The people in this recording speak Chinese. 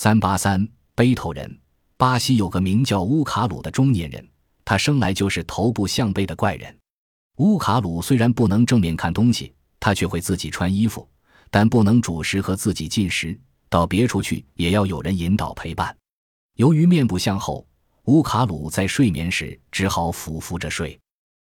三八三背头人巴西有个名叫乌卡鲁的中年人他生来就是头部向背的怪人。乌卡鲁虽然不能正面看东西他却会自己穿衣服但不能主食和自己进食到别处去也要有人引导陪伴。由于面部向后乌卡鲁在睡眠时只好俯伏着睡。